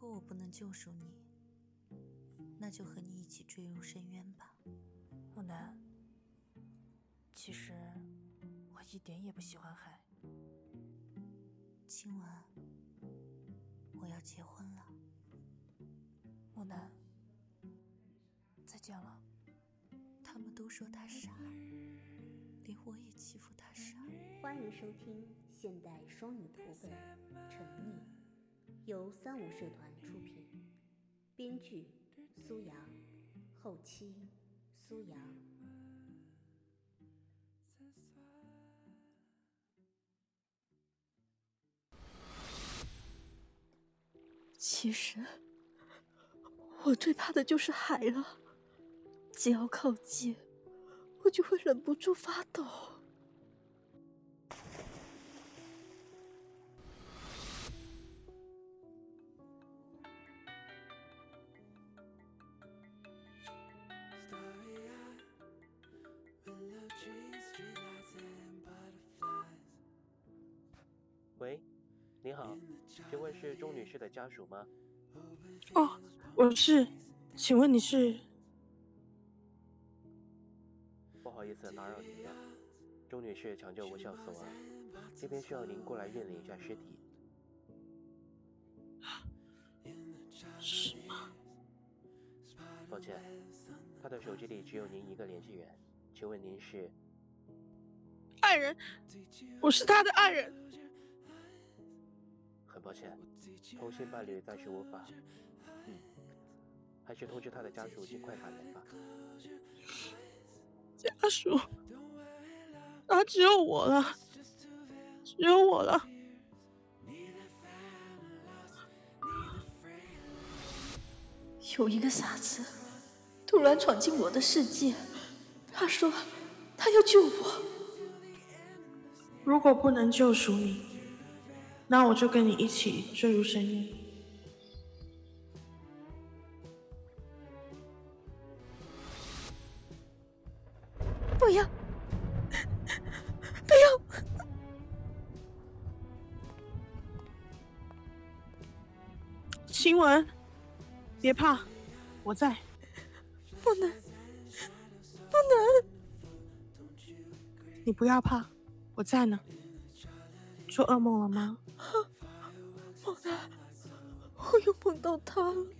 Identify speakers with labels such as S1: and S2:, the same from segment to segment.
S1: 果我不能救赎你，那就和你一起坠入深渊吧。
S2: 木南，其实我一点也不喜欢海。
S1: 今晚我要结婚了。
S2: 木南，再见了。
S1: 他们都说他傻，连我也欺负他傻。
S3: 欢迎收听现代双女图本《沉溺》，由三五社团出品，编剧苏阳，后期苏阳。
S4: 其实，我最怕的就是海了。只要靠近，我就会忍不住发抖。
S5: 你好，请问是钟女士的家属吗？
S6: 哦，我是，请问你是？
S5: 不好意思打扰您了，钟女士抢救无效死亡，这边需要您过来认领一下尸体。
S6: 是吗？
S5: 抱歉，他的手机里只有您一个联系人，请问您是？
S6: 爱人，我是他的爱人。
S5: 很抱歉，同性伴侣暂时无法。嗯，还是通知他的家属尽快赶来吧。
S6: 家属，啊，只有我了，只有我了。
S4: 有一个傻子突然闯进我的世界，他说他要救我。
S6: 如果不能救赎你，那我就跟你一起坠入深渊。
S4: 不要，不要！
S6: 新闻，别怕，我在。
S4: 不能，不能！
S6: 你不要怕，我在呢。做噩梦了吗？
S4: 我又梦到他了。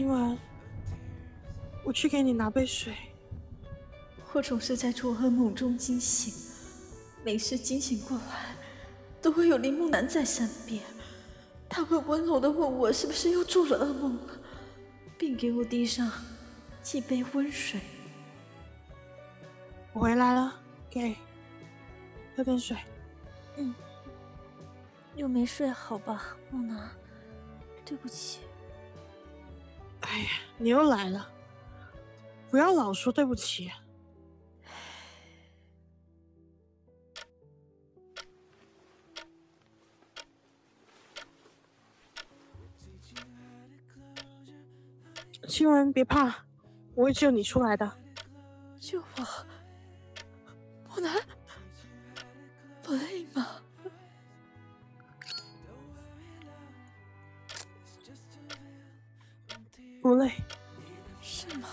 S6: 今晚我去给你拿杯水。
S4: 我总是在做噩梦中惊醒，每次惊醒过来，都会有林木南在身边，他会温柔的问我是不是又做了噩梦了，并给我递上几杯温水。
S6: 我回来了，给，喝点水。
S4: 嗯，又没睡好吧，木南？对不起。
S6: 哎呀，你又来了！不要老说对不起。新闻，别怕，我会救你出来的。
S4: 救我，不能，不累吗？
S6: 不累，
S4: 是吗？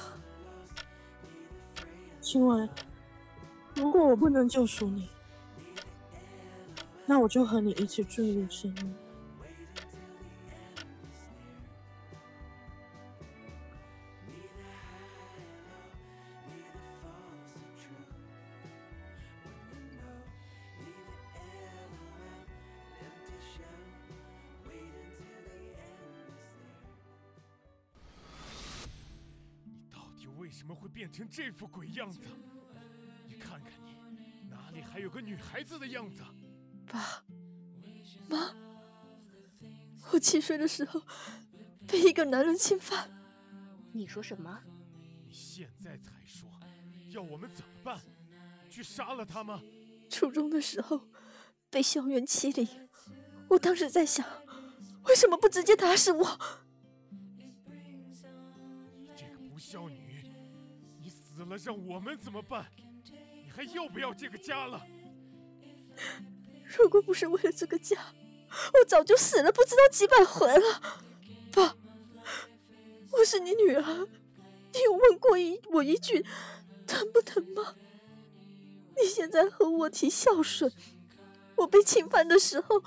S6: 今晚，如果我不能救赎你，那我就和你一起坠入深渊。
S7: 什么会变成这副鬼样子？你看看你，哪里还还有个女孩子的样子。
S4: 爸妈，我七岁的时候被一个男人侵犯。
S3: 你说什么？
S7: 你现在才说，要我们怎么办？去杀了他吗？
S4: 初中的时候被校园欺凌，我当时在想，为什么不直接打死我？
S7: 你这个不孝女，了让我们怎么办？你还要不要这个家了？
S4: 如果不是为了这个家，我早就死了不知道几百回了。爸，我是你女儿，你有问过一我一句疼不疼吗？你现在和我提孝顺，我被侵犯的时候，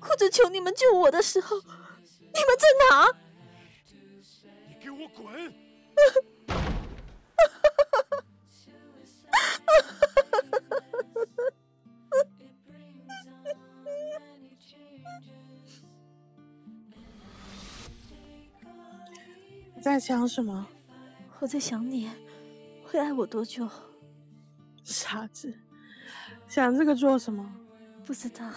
S4: 哭着求你们救我的时候，你们在哪？
S7: 你给我滚！
S6: 在想什么？
S4: 我在想你，会爱我多久？
S6: 傻子，想这个做什么？
S4: 不知道，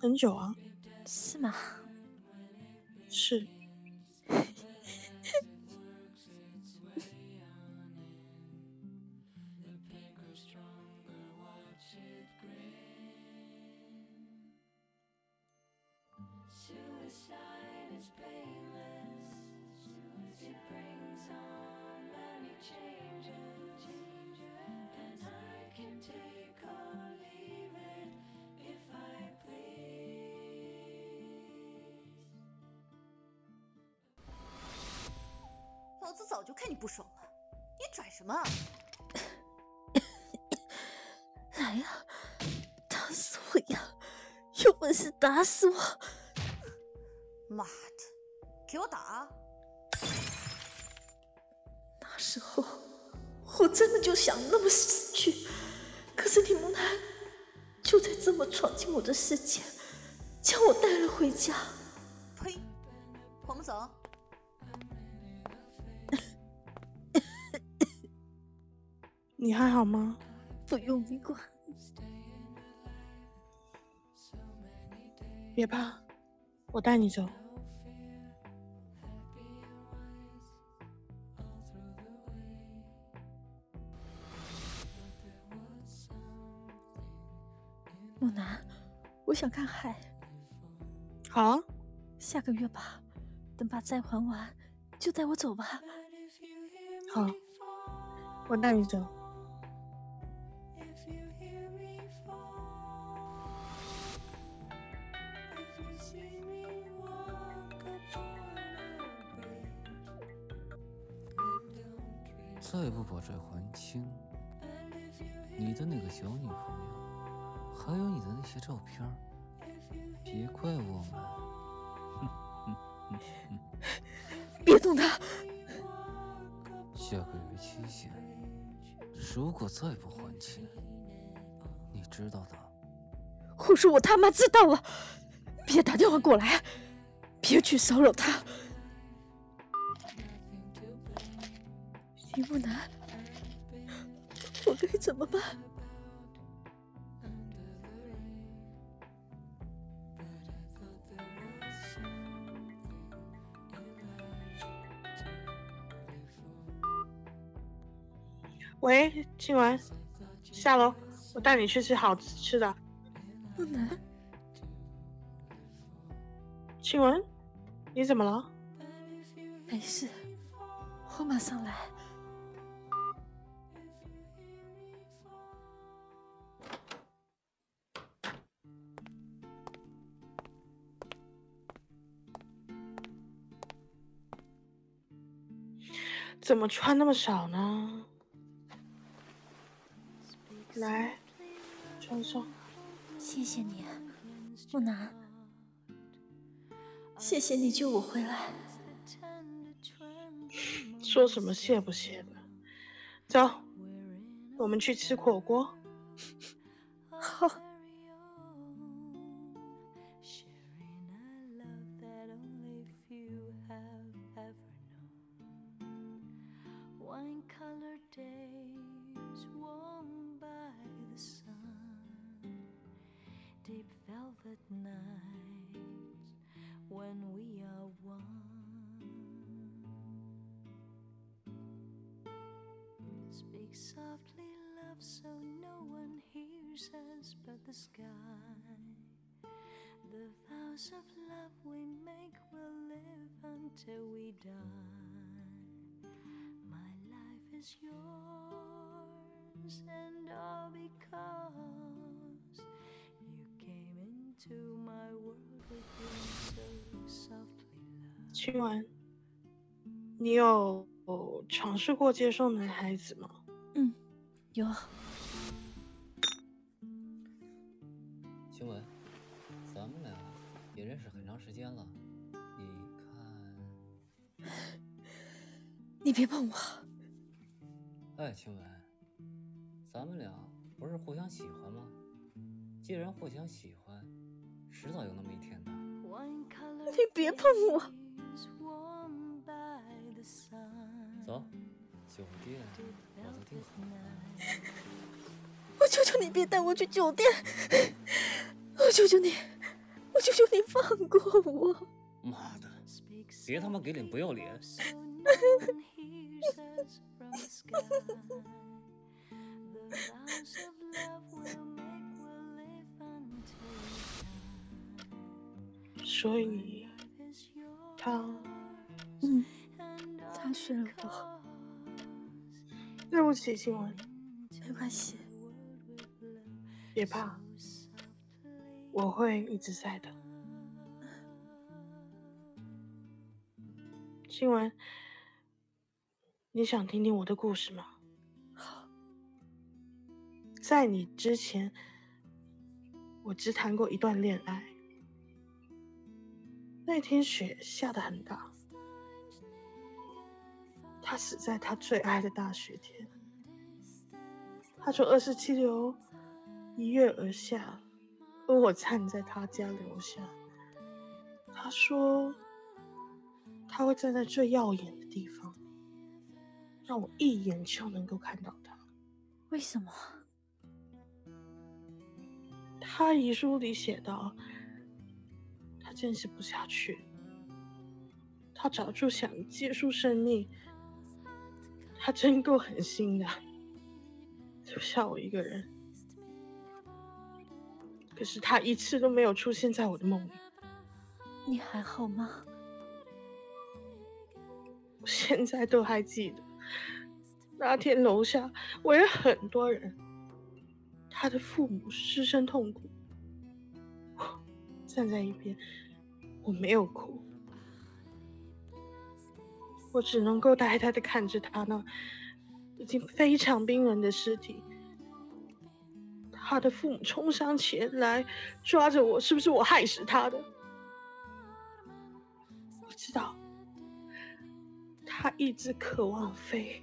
S6: 很久啊。
S4: 是吗？
S6: 是。
S1: 早就看你不爽了，你拽什么？
S4: 来呀，打死我呀！有本事打死我！
S1: 妈的，给我打！
S4: 那时候我真的就想那么死去，可是李梦楠就在这么闯进我的世界，将我带了回家。
S1: 呸！我们走。
S6: 你还好吗？
S4: 不用你管。
S6: 别怕，我带你走。
S4: 木南，我想看海。
S6: 好啊，
S4: 下个月吧。等把债还完，就带我走吧。
S6: 好，我带你走。
S8: 把债还清，你的那个小女朋友，还有你的那些照片，别怪我们。
S4: 别动他！
S8: 下个月期限，如果再不还钱，你知道的。
S4: 我说我他妈知道了，别打电话过来，别去骚扰他。李木南，我该怎么办？
S6: 喂，庆文，下楼，我带你去吃好吃的。
S4: 木南，
S6: 庆文，你怎么了？
S4: 没事，我马上来。
S6: 怎么穿那么少呢？来，穿上。
S4: 谢谢你，木南。谢谢你救我回来。
S6: 说什么谢不谢的？走，我们去吃火锅。
S4: 好。
S9: colored days warm by the
S4: sun, deep velvet nights when we are one. Speak softly, love, so no one hears us but the
S9: sky. The vows of love we make will live until we die. Is yours, and all because you came into my world with wings so softly
S6: 吻，你有尝试过接受男孩子吗？
S4: 嗯，有。
S8: 晴雯，咱们俩也认识很长时间了，你看，
S4: 你别碰我！
S8: 哎，晴雯，咱们俩不是互相喜欢吗？既然互相喜欢，迟早有那么一天的。
S4: 你别碰我.
S8: 走，酒店我都订好了。
S4: 我求求你别带我去酒店！我求求你，我求求你放过我！
S8: 妈的，别他妈给脸不要脸！
S6: 所以，他，
S4: 嗯，他睡了
S9: 不？
S6: 对不起，新闻，
S4: 没关系，
S6: 别怕，我会一直在的。新闻。你想听听我的故事吗？
S4: 好，
S6: 在你之前，我只谈过一段恋爱。那天雪下得很大，他死在他最爱的大雪天。他从二十七楼一跃而下，而我站在他家楼下。他说他会站在最耀眼的地方，让我一眼就能够看到他。
S4: 为什么？
S6: 他遗书里写道，他坚持不下去，他早就想结束生命。他真够狠心的，留下我一个人。可是他一次都没有出现在我的梦里。
S4: 你还好吗？
S6: 我现在都还记得，那天楼下围了很多人，他的父母失声痛哭，我站在一边，我没有哭，我只能够呆呆的看着他那已经非常冰冷的尸体。他的父母冲上前来，抓着我，是不是我害死他的？我知道。他一直渴望飞，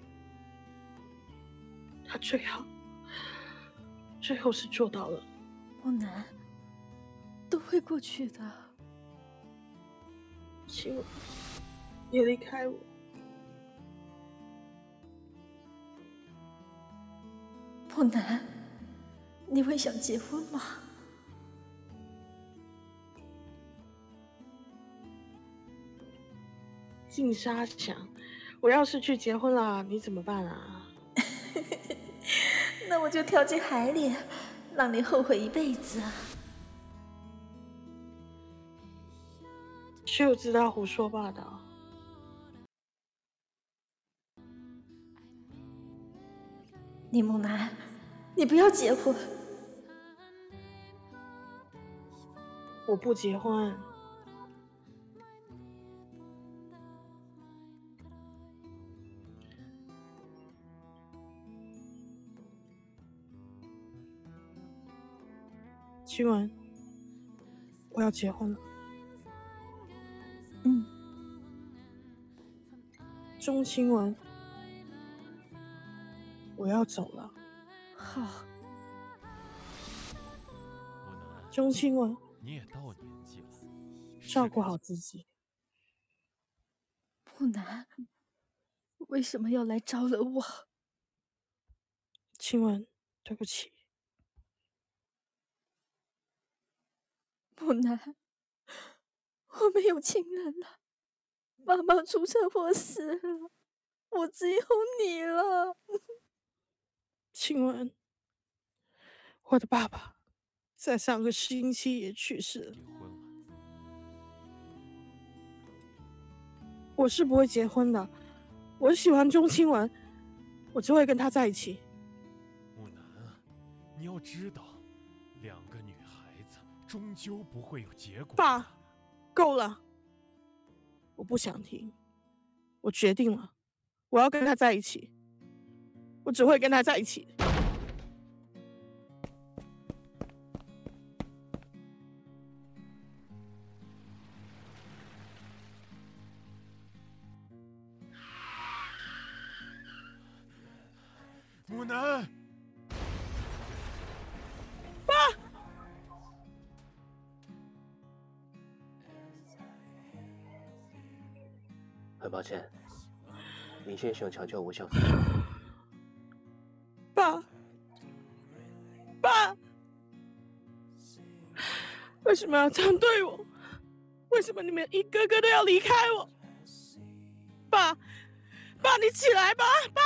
S6: 他最好，最后是做到了。
S4: 不难，都会过去的。
S6: 希望别离开我。
S4: 不难，你会想结婚吗？
S6: 静沙想，我要是去结婚了，你怎么办啊？
S4: 那我就跳进海里，让你后悔一辈子啊。
S6: 就知道胡说八道。
S4: 李木南，你不要结婚。
S6: 我不结婚。亲吻，我要结婚了。
S4: 嗯，
S6: 钟清文，我要走了。
S4: 好，
S6: 钟清文，
S7: 你也到年纪了，
S6: 照顾好自己。
S4: 不难，为什么要来招惹我？
S6: 亲吻，对不起。
S4: 不难，我没有亲人了，妈妈出车祸死了，我只有你了。
S6: 亲吻，我的爸爸在上个星期也去世了。我是不会结婚的，我喜欢钟清文，我只会跟他在一起。
S7: 木南啊，你要知道，终究不会有结果。
S6: 爸，够了，我不想听，我决定了，我要跟他在一起，我只会跟他在一起。
S7: 木南，
S5: 抱歉，林先生强求无效。
S6: 爸，爸，为什么要这样对我？为什么你们一个个都要离开我？爸，爸，你起来吧，爸。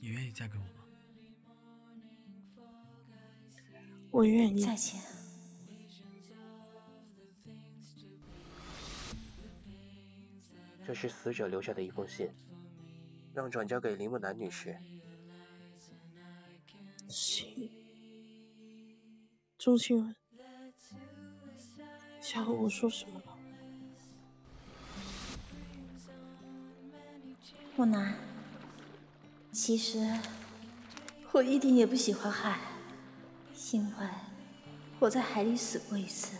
S10: 你愿意嫁给我吗？
S6: 我愿意。
S4: 再见。
S5: 这是死者留下的一封信，让转交给林木楠女士。
S6: 信，钟清文，想和我说什么吗？
S4: 木南，其实我一点也不喜欢海，因为我在海里死过一次，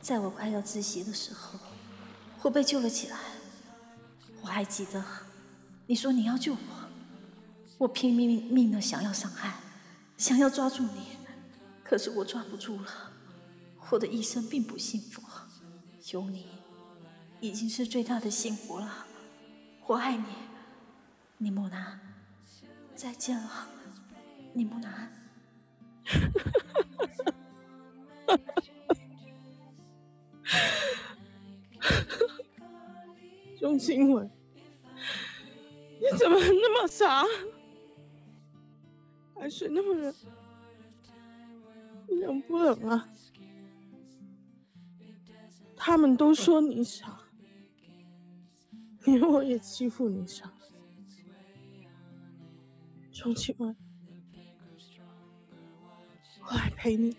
S4: 在我快要窒息的时候，我被救了起来。我还记得你说你要救我，我拼命命的想要上岸，想要抓住你，可是我抓不住了。我的一生并不幸福，有你已经是最大的幸福了。我爱你，李木南，再见了，李木南。
S6: 钟清文，你怎么那么傻？海水那么冷，你冷不冷啊？他们都说你傻，连我也欺负你傻。钟清文，我来陪你。